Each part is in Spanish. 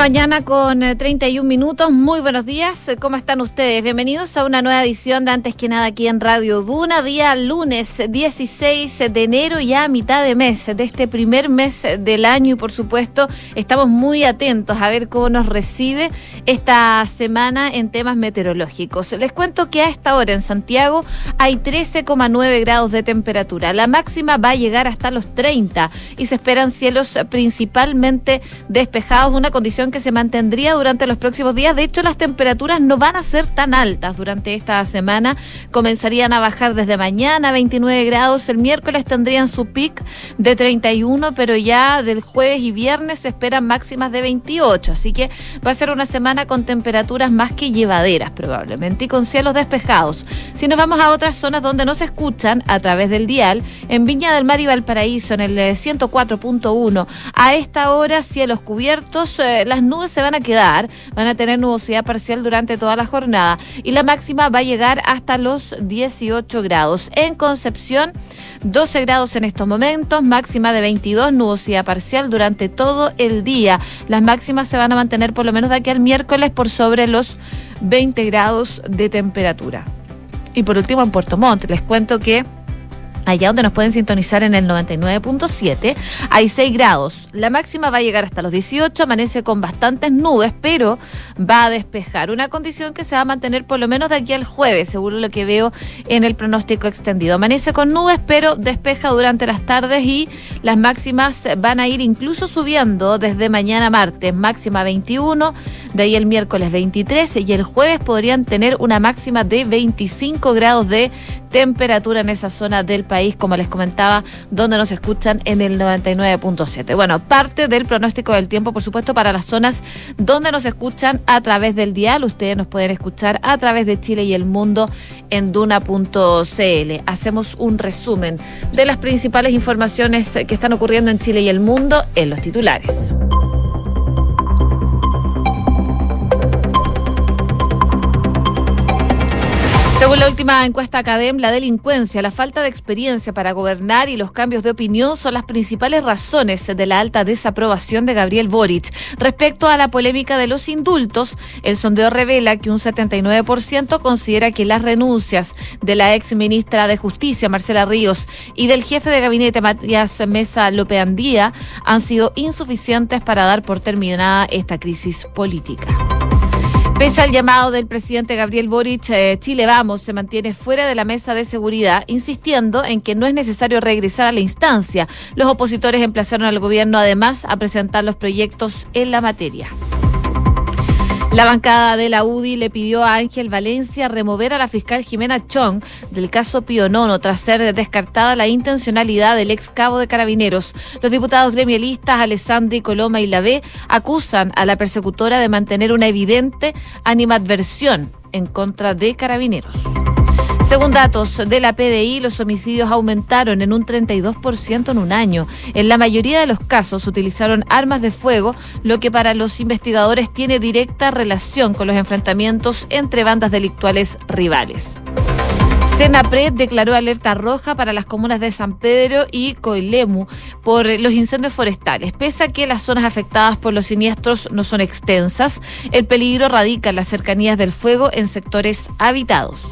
mañana con 31 eh, minutos. Muy buenos días. ¿Cómo están ustedes? Bienvenidos a una nueva edición de Antes que nada aquí en Radio Duna, día lunes 16 de enero, ya a mitad de mes, de este primer mes del año y por supuesto estamos muy atentos a ver cómo nos recibe esta semana en temas meteorológicos. Les cuento que a esta hora en Santiago hay 13,9 grados de temperatura. La máxima va a llegar hasta los 30 y se esperan cielos principalmente despejados, una condición que se mantendría durante los próximos días. De hecho, las temperaturas no van a ser tan altas durante esta semana. Comenzarían a bajar desde mañana 29 grados. El miércoles tendrían su pic de 31, pero ya del jueves y viernes se esperan máximas de 28. Así que va a ser una semana con temperaturas más que llevaderas probablemente y con cielos despejados. Si nos vamos a otras zonas donde no se escuchan a través del dial, en Viña del Mar y Valparaíso, en el 104.1, a esta hora cielos cubiertos, eh, las nubes se van a quedar, van a tener nubosidad parcial durante toda la jornada y la máxima va a llegar hasta los 18 grados. En Concepción, 12 grados en estos momentos, máxima de 22, nubosidad parcial durante todo el día. Las máximas se van a mantener por lo menos de aquí al miércoles por sobre los 20 grados de temperatura. Y por último, en Puerto Montt, les cuento que allá donde nos pueden sintonizar en el 99.7, hay 6 grados. La máxima va a llegar hasta los 18, amanece con bastantes nubes, pero va a despejar. Una condición que se va a mantener por lo menos de aquí al jueves, según lo que veo en el pronóstico extendido. Amanece con nubes, pero despeja durante las tardes y las máximas van a ir incluso subiendo desde mañana martes, máxima 21, de ahí el miércoles 23 y el jueves podrían tener una máxima de 25 grados de temperatura en esa zona del país, como les comentaba, donde nos escuchan en el 99.7. Bueno, parte del pronóstico del tiempo, por supuesto, para las zonas donde nos escuchan a través del dial. Ustedes nos pueden escuchar a través de Chile y el mundo en duna.cl. Hacemos un resumen de las principales informaciones que están ocurriendo en Chile y el mundo en los titulares. Según la última encuesta Academ, la delincuencia, la falta de experiencia para gobernar y los cambios de opinión son las principales razones de la alta desaprobación de Gabriel Boric. Respecto a la polémica de los indultos, el sondeo revela que un 79% considera que las renuncias de la ex ministra de Justicia, Marcela Ríos, y del jefe de gabinete, Matías Mesa Lopeandía, han sido insuficientes para dar por terminada esta crisis política. Pese al llamado del presidente Gabriel Boric, eh, Chile Vamos se mantiene fuera de la mesa de seguridad, insistiendo en que no es necesario regresar a la instancia. Los opositores emplazaron al gobierno además a presentar los proyectos en la materia. La bancada de la UDI le pidió a Ángel Valencia remover a la fiscal Jimena Chong del caso Pionono tras ser descartada la intencionalidad del ex cabo de carabineros. Los diputados gremialistas Alessandri Coloma y Lavé acusan a la persecutora de mantener una evidente animadversión en contra de carabineros. Según datos de la PDI, los homicidios aumentaron en un 32% en un año. En la mayoría de los casos utilizaron armas de fuego, lo que para los investigadores tiene directa relación con los enfrentamientos entre bandas delictuales rivales. Senapred declaró alerta roja para las comunas de San Pedro y Coilemu por los incendios forestales. Pese a que las zonas afectadas por los siniestros no son extensas, el peligro radica en las cercanías del fuego en sectores habitados.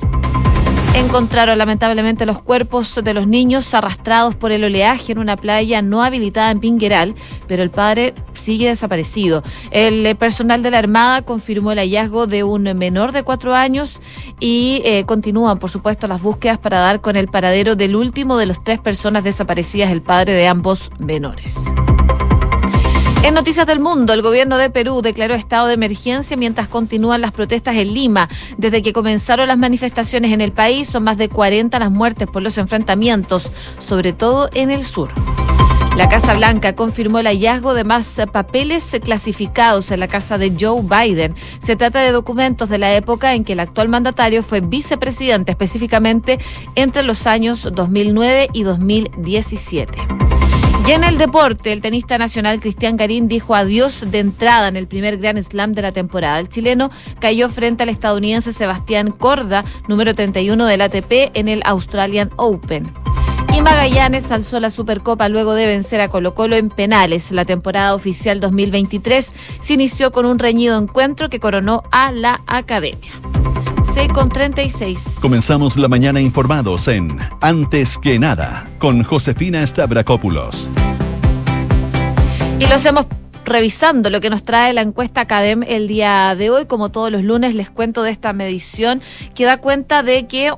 Encontraron lamentablemente los cuerpos de los niños arrastrados por el oleaje en una playa no habilitada en Pingueral, pero el padre sigue desaparecido. El personal de la Armada confirmó el hallazgo de un menor de cuatro años y eh, continúan, por supuesto, las búsquedas para dar con el paradero del último de los tres personas desaparecidas, el padre de ambos menores. En Noticias del Mundo, el gobierno de Perú declaró estado de emergencia mientras continúan las protestas en Lima. Desde que comenzaron las manifestaciones en el país, son más de 40 las muertes por los enfrentamientos, sobre todo en el sur. La Casa Blanca confirmó el hallazgo de más papeles clasificados en la casa de Joe Biden. Se trata de documentos de la época en que el actual mandatario fue vicepresidente, específicamente entre los años 2009 y 2017. Y en el deporte, el tenista nacional Cristian Garín dijo adiós de entrada en el primer Grand Slam de la temporada. El chileno cayó frente al estadounidense Sebastián Corda, número 31 del ATP, en el Australian Open. Y Magallanes alzó la Supercopa luego de vencer a Colo Colo en penales. La temporada oficial 2023 se inició con un reñido encuentro que coronó a la Academia. 6 con 36. Comenzamos la mañana informados en Antes que nada con Josefina Stavrakopoulos. Y los hemos revisando lo que nos trae la encuesta Academ el día de hoy. Como todos los lunes les cuento de esta medición que da cuenta de que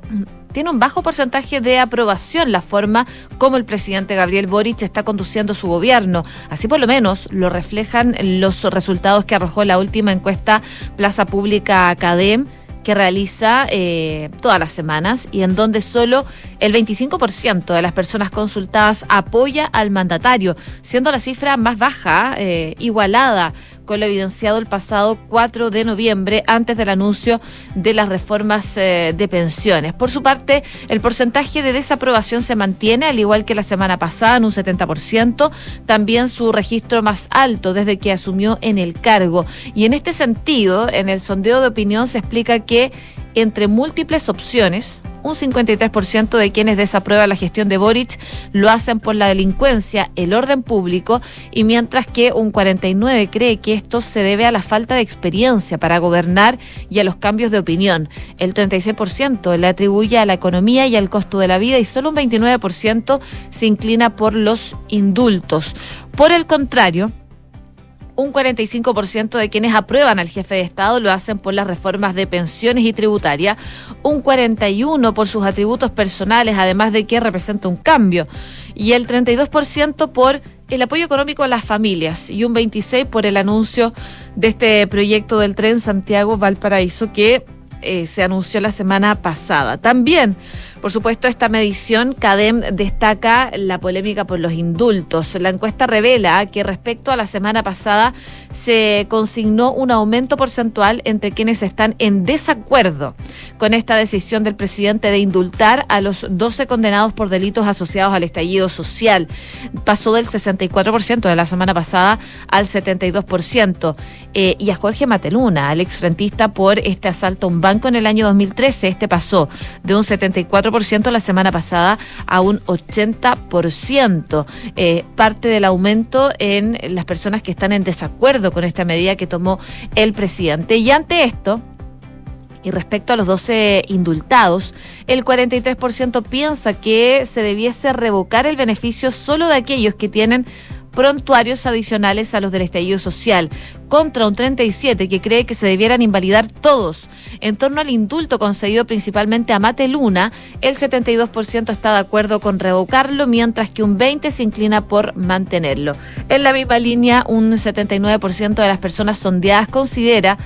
tiene un bajo porcentaje de aprobación la forma como el presidente Gabriel Boric está conduciendo su gobierno. Así por lo menos lo reflejan los resultados que arrojó la última encuesta Plaza Pública Academ que realiza eh, todas las semanas y en donde solo el 25% de las personas consultadas apoya al mandatario, siendo la cifra más baja, eh, igualada lo evidenciado el pasado 4 de noviembre, antes del anuncio de las reformas eh, de pensiones. Por su parte, el porcentaje de desaprobación se mantiene, al igual que la semana pasada, en un 70%, también su registro más alto desde que asumió en el cargo. Y en este sentido, en el sondeo de opinión se explica que entre múltiples opciones, un 53% de quienes desaprueban la gestión de Boric lo hacen por la delincuencia, el orden público, y mientras que un 49% cree que esto se debe a la falta de experiencia para gobernar y a los cambios de opinión. El 36% le atribuye a la economía y al costo de la vida y solo un 29% se inclina por los indultos. Por el contrario, un 45% de quienes aprueban al jefe de Estado lo hacen por las reformas de pensiones y tributaria, un 41% por sus atributos personales, además de que representa un cambio, y el 32% por el apoyo económico a las familias. Y un 26% por el anuncio de este proyecto del tren Santiago-Valparaíso que eh, se anunció la semana pasada. También por supuesto, esta medición, CADEM destaca la polémica por los indultos. La encuesta revela que respecto a la semana pasada se consignó un aumento porcentual entre quienes están en desacuerdo con esta decisión del presidente de indultar a los 12 condenados por delitos asociados al estallido social. Pasó del 64% de la semana pasada al 72%. Eh, y a Jorge Mateluna, al exfrentista por este asalto a un banco en el año 2013, este pasó de un 74% la semana pasada a un 80%. Eh, parte del aumento en las personas que están en desacuerdo con esta medida que tomó el presidente. Y ante esto, y respecto a los 12 indultados, el 43% piensa que se debiese revocar el beneficio solo de aquellos que tienen prontuarios adicionales a los del estallido social, contra un 37 que cree que se debieran invalidar todos. En torno al indulto concedido principalmente a Mate Luna, el 72% está de acuerdo con revocarlo, mientras que un 20% se inclina por mantenerlo. En la misma línea, un 79% de las personas sondeadas considera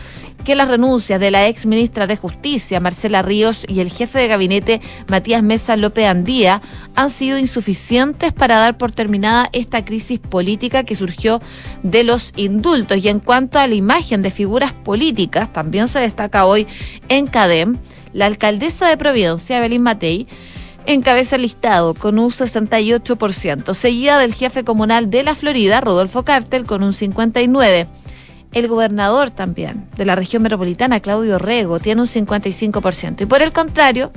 que las renuncias de la ex ministra de Justicia, Marcela Ríos, y el jefe de gabinete, Matías Mesa López Andía, han sido insuficientes para dar por terminada esta crisis política que surgió de los indultos. Y en cuanto a la imagen de figuras políticas, también se destaca hoy en CADEM, la alcaldesa de Providencia, Evelyn Matei, encabeza el listado con un 68%, seguida del jefe comunal de la Florida, Rodolfo Cártel, con un 59%. El gobernador también de la región metropolitana, Claudio Rego, tiene un 55%. Y por el contrario,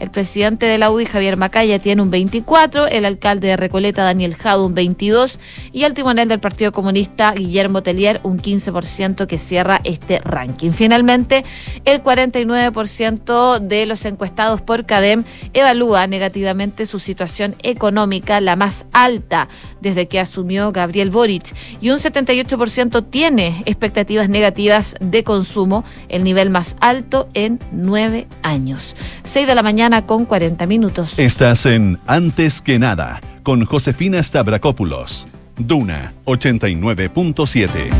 el presidente de la UDI, Javier Macaya, tiene un 24, el alcalde de Recoleta, Daniel Jado, un 22 y el timonel del Partido Comunista, Guillermo Telier, un 15% que cierra este ranking. Finalmente, el 49% de los encuestados por CADEM evalúa negativamente su situación económica, la más alta desde que asumió Gabriel Boric, y un 78% tiene expectativas negativas de consumo, el nivel más alto en nueve años. 6 de la mañana con 40 minutos. Estás en Antes que nada con Josefina Stavrakopoulos. Duna 89.7.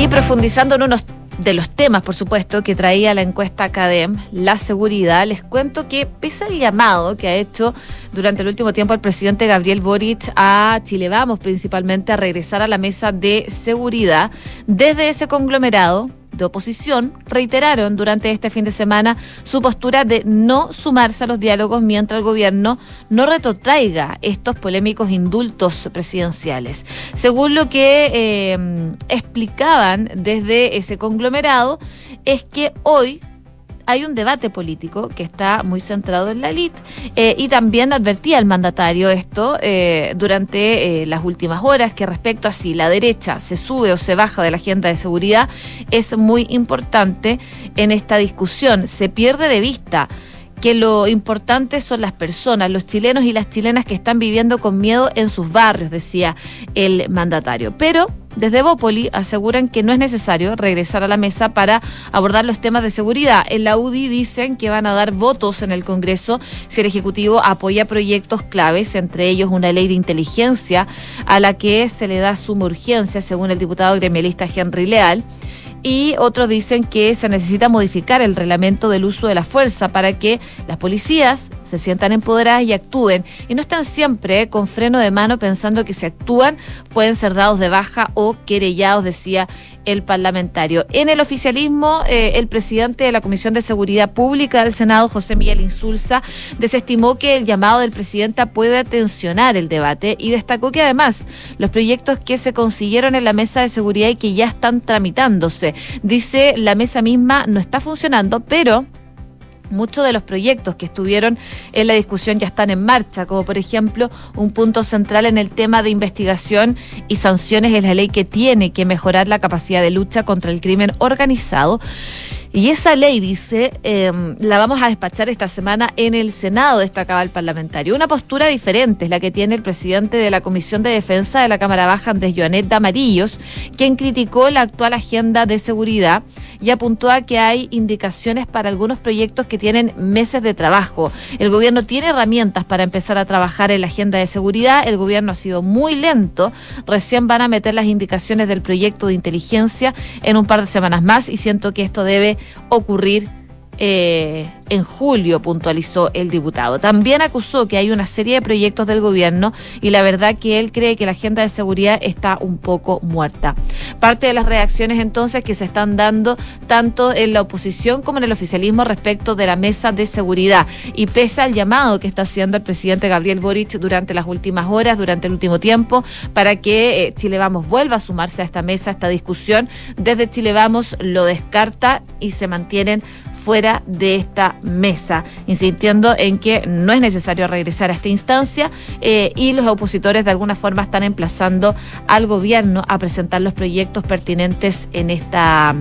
Y profundizando en unos de los temas, por supuesto, que traía la encuesta Academ, la seguridad, les cuento que pese al llamado que ha hecho durante el último tiempo el presidente Gabriel Boric a Chile Vamos, principalmente a regresar a la mesa de seguridad, desde ese conglomerado de oposición reiteraron durante este fin de semana su postura de no sumarse a los diálogos mientras el gobierno no retrotraiga estos polémicos indultos presidenciales. Según lo que eh, explicaban desde ese conglomerado, es que hoy hay un debate político que está muy centrado en la elite eh, y también advertía el mandatario esto eh, durante eh, las últimas horas que respecto a si la derecha se sube o se baja de la agenda de seguridad es muy importante en esta discusión. Se pierde de vista que lo importante son las personas, los chilenos y las chilenas que están viviendo con miedo en sus barrios, decía el mandatario. Pero desde Bópoli aseguran que no es necesario regresar a la mesa para abordar los temas de seguridad. En la UDI dicen que van a dar votos en el Congreso si el Ejecutivo apoya proyectos claves, entre ellos una ley de inteligencia a la que se le da suma urgencia, según el diputado gremialista Henry Leal y otros dicen que se necesita modificar el reglamento del uso de la fuerza para que las policías se sientan empoderadas y actúen. Y no estén siempre con freno de mano pensando que si actúan pueden ser dados de baja o querellados, decía el parlamentario. En el oficialismo, eh, el presidente de la Comisión de Seguridad Pública del Senado, José Miguel Insulza, desestimó que el llamado del presidente puede tensionar el debate y destacó que además los proyectos que se consiguieron en la mesa de seguridad y que ya están tramitándose, dice la mesa misma no está funcionando, pero Muchos de los proyectos que estuvieron en la discusión ya están en marcha, como por ejemplo un punto central en el tema de investigación y sanciones es la ley que tiene que mejorar la capacidad de lucha contra el crimen organizado. Y esa ley, dice, em, la vamos a despachar esta semana en el Senado, destacaba el parlamentario. Una postura diferente es la que tiene el presidente de la Comisión de Defensa de la Cámara Baja, Andrés Joanet Damarillos, quien criticó la actual agenda de seguridad y apuntó a que hay indicaciones para algunos proyectos que tienen meses de trabajo. El gobierno tiene herramientas para empezar a trabajar en la agenda de seguridad. El gobierno ha sido muy lento. Recién van a meter las indicaciones del proyecto de inteligencia en un par de semanas más y siento que esto debe ocurrir eh, en julio, puntualizó el diputado. También acusó que hay una serie de proyectos del gobierno y la verdad que él cree que la agenda de seguridad está un poco muerta. Parte de las reacciones entonces que se están dando tanto en la oposición como en el oficialismo respecto de la mesa de seguridad y pese al llamado que está haciendo el presidente Gabriel Boric durante las últimas horas, durante el último tiempo, para que eh, Chile Vamos vuelva a sumarse a esta mesa, a esta discusión, desde Chile Vamos lo descarta y se mantienen fuera de esta mesa, insistiendo en que no es necesario regresar a esta instancia eh, y los opositores de alguna forma están emplazando al gobierno a presentar los proyectos pertinentes en esta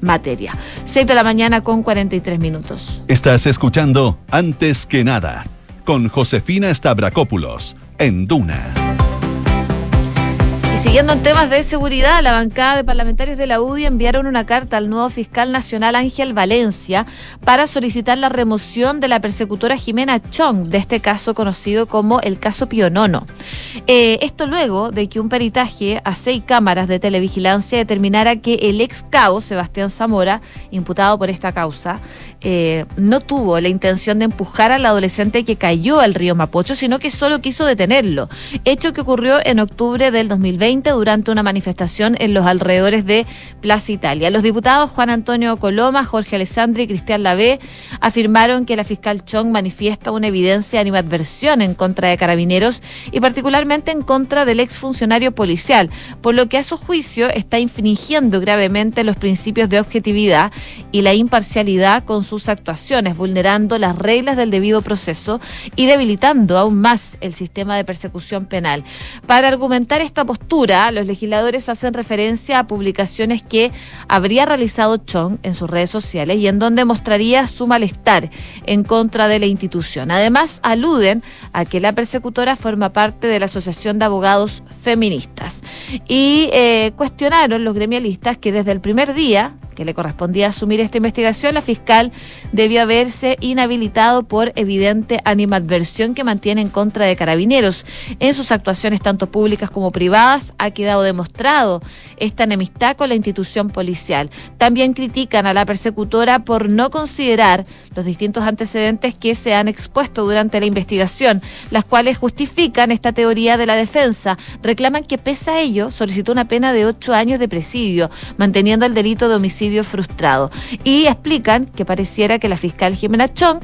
materia. 6 de la mañana con 43 minutos. Estás escuchando Antes que nada con Josefina Stavrakopoulos en Duna. Siguiendo en temas de seguridad, la bancada de parlamentarios de la UDI enviaron una carta al nuevo fiscal nacional Ángel Valencia para solicitar la remoción de la persecutora Jimena Chong de este caso conocido como el caso Pionono. Eh, esto luego de que un peritaje a seis cámaras de televigilancia determinara que el ex cabo Sebastián Zamora, imputado por esta causa, eh, no tuvo la intención de empujar al adolescente que cayó al río Mapocho, sino que solo quiso detenerlo, hecho que ocurrió en octubre del 2020 durante una manifestación en los alrededores de Plaza Italia. Los diputados Juan Antonio Coloma, Jorge Alessandri y Cristian Lavé afirmaron que la fiscal Chong manifiesta una evidencia de animadversión en contra de carabineros y particularmente en contra del exfuncionario policial, por lo que a su juicio está infringiendo gravemente los principios de objetividad y la imparcialidad con su sus actuaciones, vulnerando las reglas del debido proceso y debilitando aún más el sistema de persecución penal. Para argumentar esta postura, los legisladores hacen referencia a publicaciones que habría realizado Chong en sus redes sociales y en donde mostraría su malestar en contra de la institución. Además, aluden a que la persecutora forma parte de la Asociación de Abogados Feministas y eh, cuestionaron los gremialistas que desde el primer día que le correspondía asumir esta investigación, la fiscal debió haberse inhabilitado por evidente animadversión que mantiene en contra de carabineros. En sus actuaciones, tanto públicas como privadas, ha quedado demostrado esta enemistad con la institución policial. También critican a la persecutora por no considerar los distintos antecedentes que se han expuesto durante la investigación, las cuales justifican esta teoría de la defensa. Reclaman que, pese a ello, solicitó una pena de ocho años de presidio, manteniendo el delito de homicidio frustrado. Y explican que pareciera que la fiscal Jimena Chong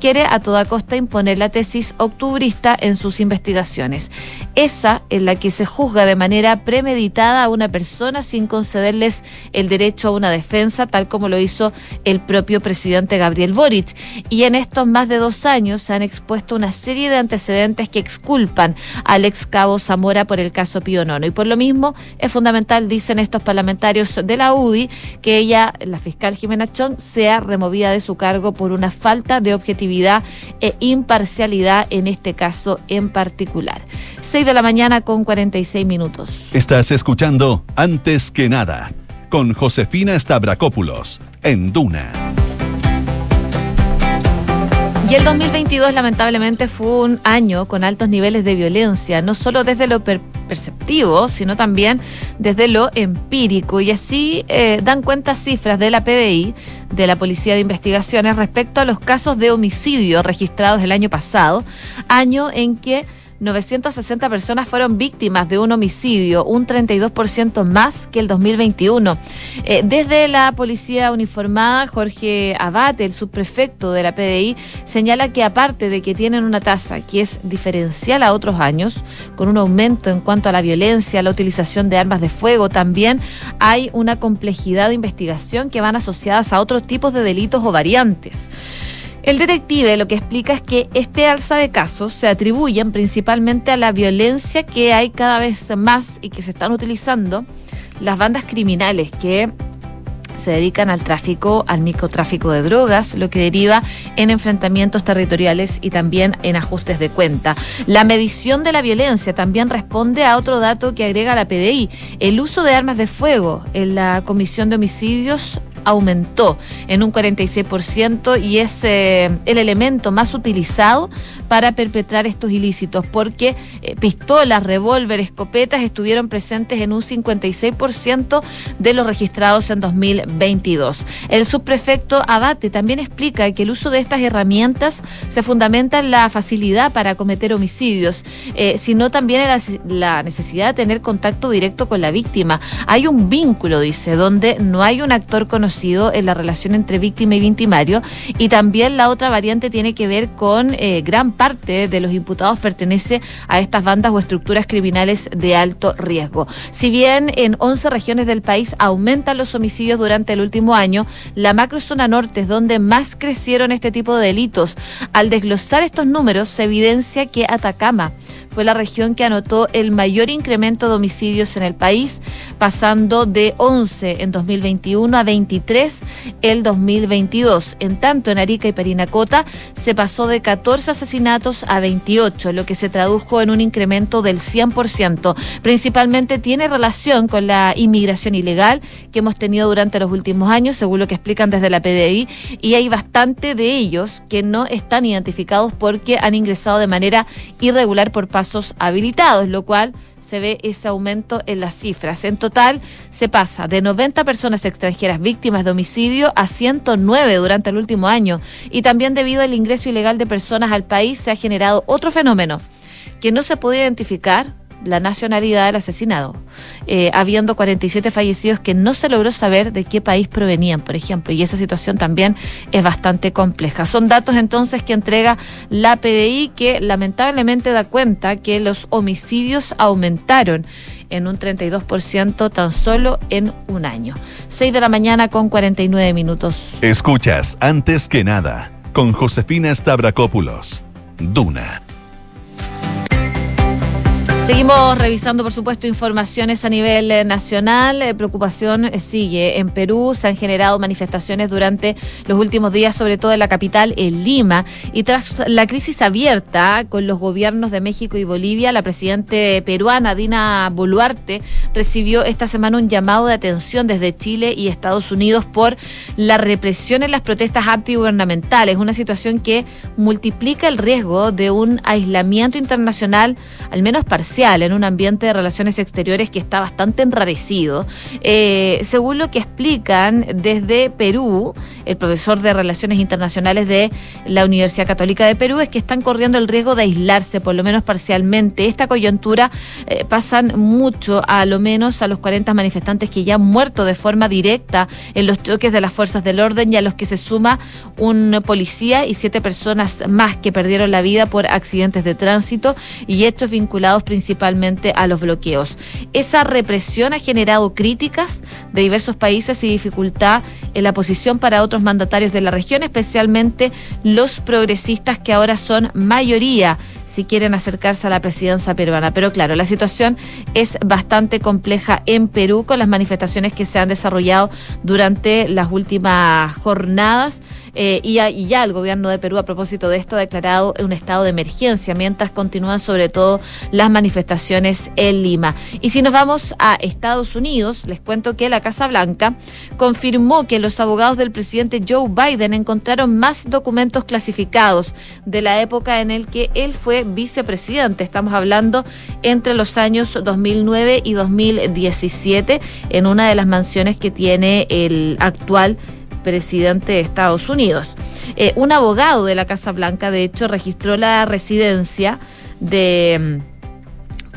quiere a toda costa imponer la tesis octubrista en sus investigaciones. Esa en la que se juzga de manera premeditada a una persona sin concederles el derecho a una defensa, tal como lo hizo el propio presidente Gabriel Boric. Y en estos más de dos años se han expuesto una serie de antecedentes que exculpan al ex cabo Zamora por el caso Pío Nono. Y por lo mismo es fundamental, dicen estos parlamentarios de la UDI, que ella, la fiscal Jimena Chong, sea removida de su cargo por una falta de objetividad e imparcialidad en este caso en particular. 6 de la mañana con 46 minutos. Estás escuchando Antes que nada con Josefina Stavrakopoulos en Duna. Y el 2022 lamentablemente fue un año con altos niveles de violencia, no solo desde lo perceptivo, sino también desde lo empírico. Y así eh, dan cuenta cifras de la PDI, de la Policía de Investigaciones, respecto a los casos de homicidio registrados el año pasado, año en que 960 personas fueron víctimas de un homicidio, un 32% más que el 2021. Eh, desde la policía uniformada, Jorge Abate, el subprefecto de la PDI, señala que aparte de que tienen una tasa que es diferencial a otros años, con un aumento en cuanto a la violencia, la utilización de armas de fuego, también hay una complejidad de investigación que van asociadas a otros tipos de delitos o variantes. El detective lo que explica es que este alza de casos se atribuyen principalmente a la violencia que hay cada vez más y que se están utilizando las bandas criminales que se dedican al tráfico, al microtráfico de drogas, lo que deriva en enfrentamientos territoriales y también en ajustes de cuenta. La medición de la violencia también responde a otro dato que agrega la PDI, el uso de armas de fuego en la comisión de homicidios aumentó en un 46% y es eh, el elemento más utilizado para perpetrar estos ilícitos, porque eh, pistolas, revólveres, escopetas estuvieron presentes en un 56% de los registrados en 2022. El subprefecto Abate también explica que el uso de estas herramientas se fundamenta en la facilidad para cometer homicidios, eh, sino también en la necesidad de tener contacto directo con la víctima. Hay un vínculo, dice, donde no hay un actor conocido en la relación entre víctima y victimario, y también la otra variante tiene que ver con eh, gran parte de los imputados pertenece a estas bandas o estructuras criminales de alto riesgo. Si bien en 11 regiones del país aumentan los homicidios durante el último año, la macrozona norte es donde más crecieron este tipo de delitos. Al desglosar estos números se evidencia que Atacama fue la región que anotó el mayor incremento de homicidios en el país, pasando de 11 en 2021 a 23 el 2022. En tanto, en Arica y Perinacota se pasó de 14 asesinatos a 28, lo que se tradujo en un incremento del 100%. Principalmente tiene relación con la inmigración ilegal que hemos tenido durante los últimos años, según lo que explican desde la PDI, y hay bastante de ellos que no están identificados porque han ingresado de manera irregular por parte habilitados, lo cual se ve ese aumento en las cifras. En total, se pasa de 90 personas extranjeras víctimas de homicidio a 109 durante el último año. Y también debido al ingreso ilegal de personas al país se ha generado otro fenómeno que no se puede identificar la nacionalidad del asesinado, eh, habiendo 47 fallecidos que no se logró saber de qué país provenían, por ejemplo, y esa situación también es bastante compleja. Son datos entonces que entrega la PDI que lamentablemente da cuenta que los homicidios aumentaron en un 32% tan solo en un año. 6 de la mañana con 49 minutos. Escuchas antes que nada con Josefina Stavrakopoulos. Duna Seguimos revisando, por supuesto, informaciones a nivel eh, nacional. Eh, preocupación eh, sigue. En Perú se han generado manifestaciones durante los últimos días, sobre todo en la capital, en Lima. Y tras la crisis abierta con los gobiernos de México y Bolivia, la presidente peruana, Dina Boluarte, recibió esta semana un llamado de atención desde Chile y Estados Unidos por la represión en las protestas antigubernamentales. Una situación que multiplica el riesgo de un aislamiento internacional, al menos parcial en un ambiente de relaciones exteriores que está bastante enrarecido. Eh, según lo que explican desde Perú, el profesor de Relaciones Internacionales de la Universidad Católica de Perú, es que están corriendo el riesgo de aislarse, por lo menos parcialmente. Esta coyuntura eh, pasan mucho, a lo menos a los 40 manifestantes que ya han muerto de forma directa en los choques de las fuerzas del orden y a los que se suma un policía y siete personas más que perdieron la vida por accidentes de tránsito y hechos vinculados principalmente a los bloqueos. Esa represión ha generado críticas de diversos países y dificultad en la posición para otros mandatarios de la región, especialmente los progresistas que ahora son mayoría si quieren acercarse a la presidencia peruana. Pero claro, la situación es bastante compleja en Perú con las manifestaciones que se han desarrollado durante las últimas jornadas. Eh, y, ya, el gobierno de Perú, a propósito de esto, ha declarado un estado de emergencia, mientras continúan sobre todo las manifestaciones en Lima. Y si nos vamos a Estados Unidos, les cuento que la Casa Blanca confirmó que los abogados del presidente Joe Biden encontraron más documentos clasificados de la época en el que él fue vicepresidente. Estamos hablando entre los años 2009 y 2017 en una de las mansiones que tiene el actual presidente de Estados Unidos. Eh, un abogado de la Casa Blanca, de hecho, registró la residencia de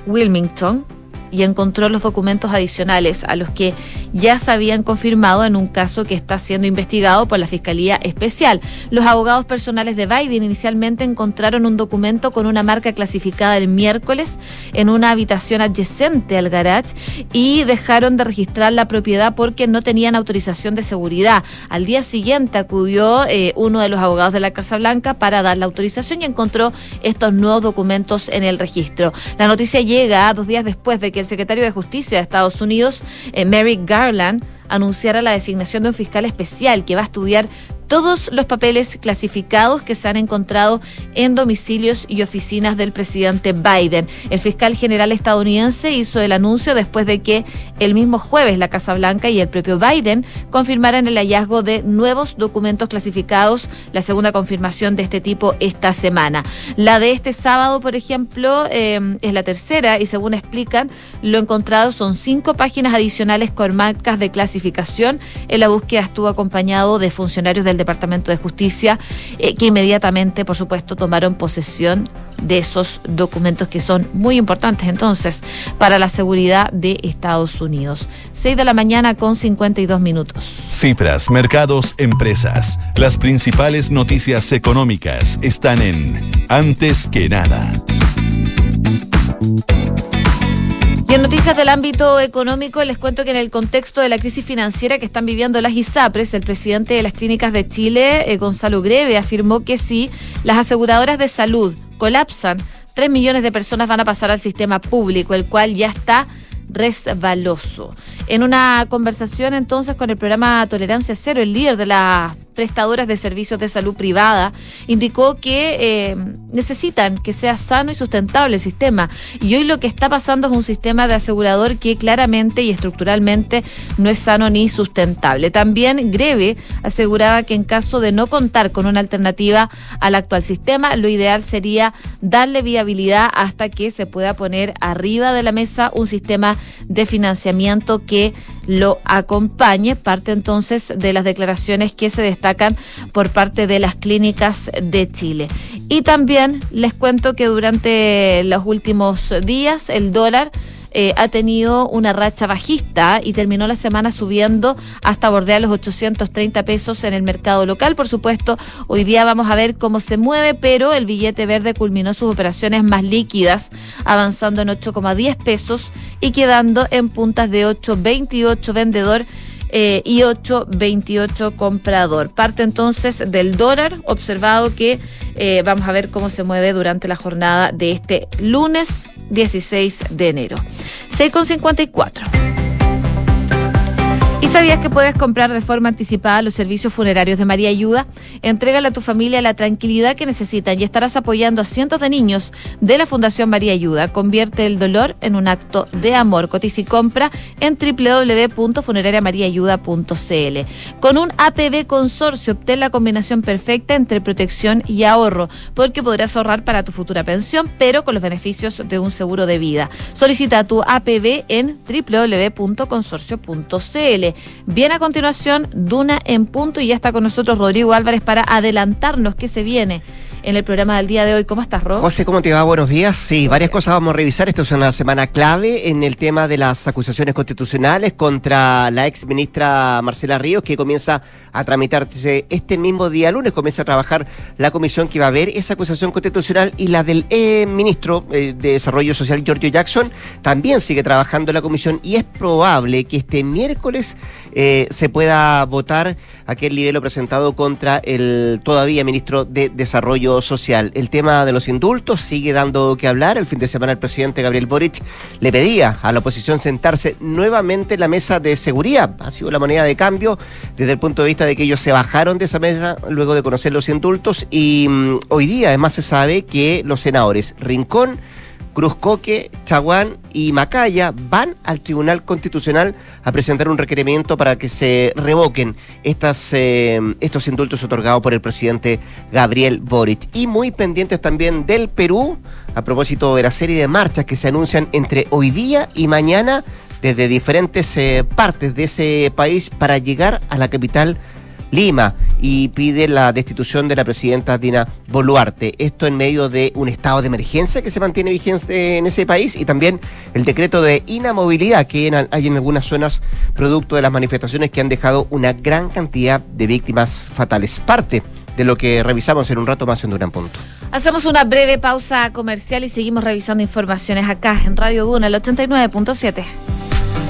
mm, Wilmington y encontró los documentos adicionales a los que ya se habían confirmado en un caso que está siendo investigado por la Fiscalía Especial. Los abogados personales de Biden inicialmente encontraron un documento con una marca clasificada el miércoles en una habitación adyacente al garage y dejaron de registrar la propiedad porque no tenían autorización de seguridad. Al día siguiente acudió eh, uno de los abogados de la Casa Blanca para dar la autorización y encontró estos nuevos documentos en el registro. La noticia llega dos días después de que el secretario de Justicia de Estados Unidos, eh, Merrick Garland, anunciara la designación de un fiscal especial que va a estudiar todos los papeles clasificados que se han encontrado en domicilios y oficinas del presidente Biden. El fiscal general estadounidense hizo el anuncio después de que el mismo jueves la Casa Blanca y el propio Biden confirmaran el hallazgo de nuevos documentos clasificados, la segunda confirmación de este tipo esta semana. La de este sábado, por ejemplo, eh, es la tercera y según explican, lo encontrado son cinco páginas adicionales con marcas de clasificación. En la búsqueda estuvo acompañado de funcionarios del Departamento de Justicia, eh, que inmediatamente, por supuesto, tomaron posesión de esos documentos que son muy importantes entonces para la seguridad de Estados Unidos. 6 de la mañana con 52 minutos. Cifras, mercados, empresas. Las principales noticias económicas están en Antes que nada. En noticias del ámbito económico, les cuento que en el contexto de la crisis financiera que están viviendo las ISAPRES, el presidente de las clínicas de Chile, eh, Gonzalo Greve, afirmó que si las aseguradoras de salud colapsan, tres millones de personas van a pasar al sistema público, el cual ya está resbaloso. En una conversación entonces con el programa Tolerancia Cero, el líder de la prestadoras de servicios de salud privada, indicó que eh, necesitan que sea sano y sustentable el sistema. Y hoy lo que está pasando es un sistema de asegurador que claramente y estructuralmente no es sano ni sustentable. También Greve aseguraba que en caso de no contar con una alternativa al actual sistema, lo ideal sería darle viabilidad hasta que se pueda poner arriba de la mesa un sistema de financiamiento que lo acompañe. Parte entonces de las declaraciones que se destacan por parte de las clínicas de Chile. Y también les cuento que durante los últimos días el dólar eh, ha tenido una racha bajista y terminó la semana subiendo hasta bordear los 830 pesos en el mercado local. Por supuesto, hoy día vamos a ver cómo se mueve, pero el billete verde culminó sus operaciones más líquidas, avanzando en 8,10 pesos y quedando en puntas de 8,28 vendedor. Eh, y 8,28 comprador. Parte entonces del dólar, observado que eh, vamos a ver cómo se mueve durante la jornada de este lunes 16 de enero. 6,54. ¿Y sabías que puedes comprar de forma anticipada los servicios funerarios de María Ayuda? Entrégale a tu familia la tranquilidad que necesitan y estarás apoyando a cientos de niños de la Fundación María Ayuda. Convierte el dolor en un acto de amor. Cotiza y compra en www.funerariamariaayuda.cl. Con un APB consorcio obtén la combinación perfecta entre protección y ahorro, porque podrás ahorrar para tu futura pensión, pero con los beneficios de un seguro de vida. Solicita tu APB en www.consorcio.cl. Bien a continuación, Duna en punto y ya está con nosotros Rodrigo Álvarez para adelantarnos qué se viene en el programa del día de hoy. ¿Cómo estás, Ro? José, ¿cómo te va? Buenos días. Sí, varias cosas vamos a revisar. Esta es una semana clave en el tema de las acusaciones constitucionales contra la ex ministra Marcela Ríos, que comienza a tramitarse este mismo día lunes. Comienza a trabajar la comisión que va a ver esa acusación constitucional y la del eh, ministro eh, de Desarrollo Social, Giorgio Jackson, también sigue trabajando la comisión y es probable que este miércoles eh, se pueda votar aquel libelo presentado contra el todavía ministro de Desarrollo Social. El tema de los indultos sigue dando que hablar. El fin de semana el presidente Gabriel Boric le pedía a la oposición sentarse nuevamente en la mesa de seguridad. Ha sido la moneda de cambio desde el punto de vista de que ellos se bajaron de esa mesa luego de conocer los indultos y mm, hoy día además se sabe que los senadores Rincón, Cruzcoque, Chaguán y Macaya van al Tribunal Constitucional a presentar un requerimiento para que se revoquen estas, eh, estos indultos otorgados por el presidente Gabriel Boric. Y muy pendientes también del Perú, a propósito de la serie de marchas que se anuncian entre hoy día y mañana desde diferentes eh, partes de ese país para llegar a la capital Lima y pide la destitución de la presidenta Dina Boluarte. Esto en medio de un estado de emergencia que se mantiene vigente en ese país y también el decreto de inamovilidad que hay en algunas zonas producto de las manifestaciones que han dejado una gran cantidad de víctimas fatales. Parte de lo que revisamos en un rato más en Duran Punto. Hacemos una breve pausa comercial y seguimos revisando informaciones acá en Radio Duna, el 89.7.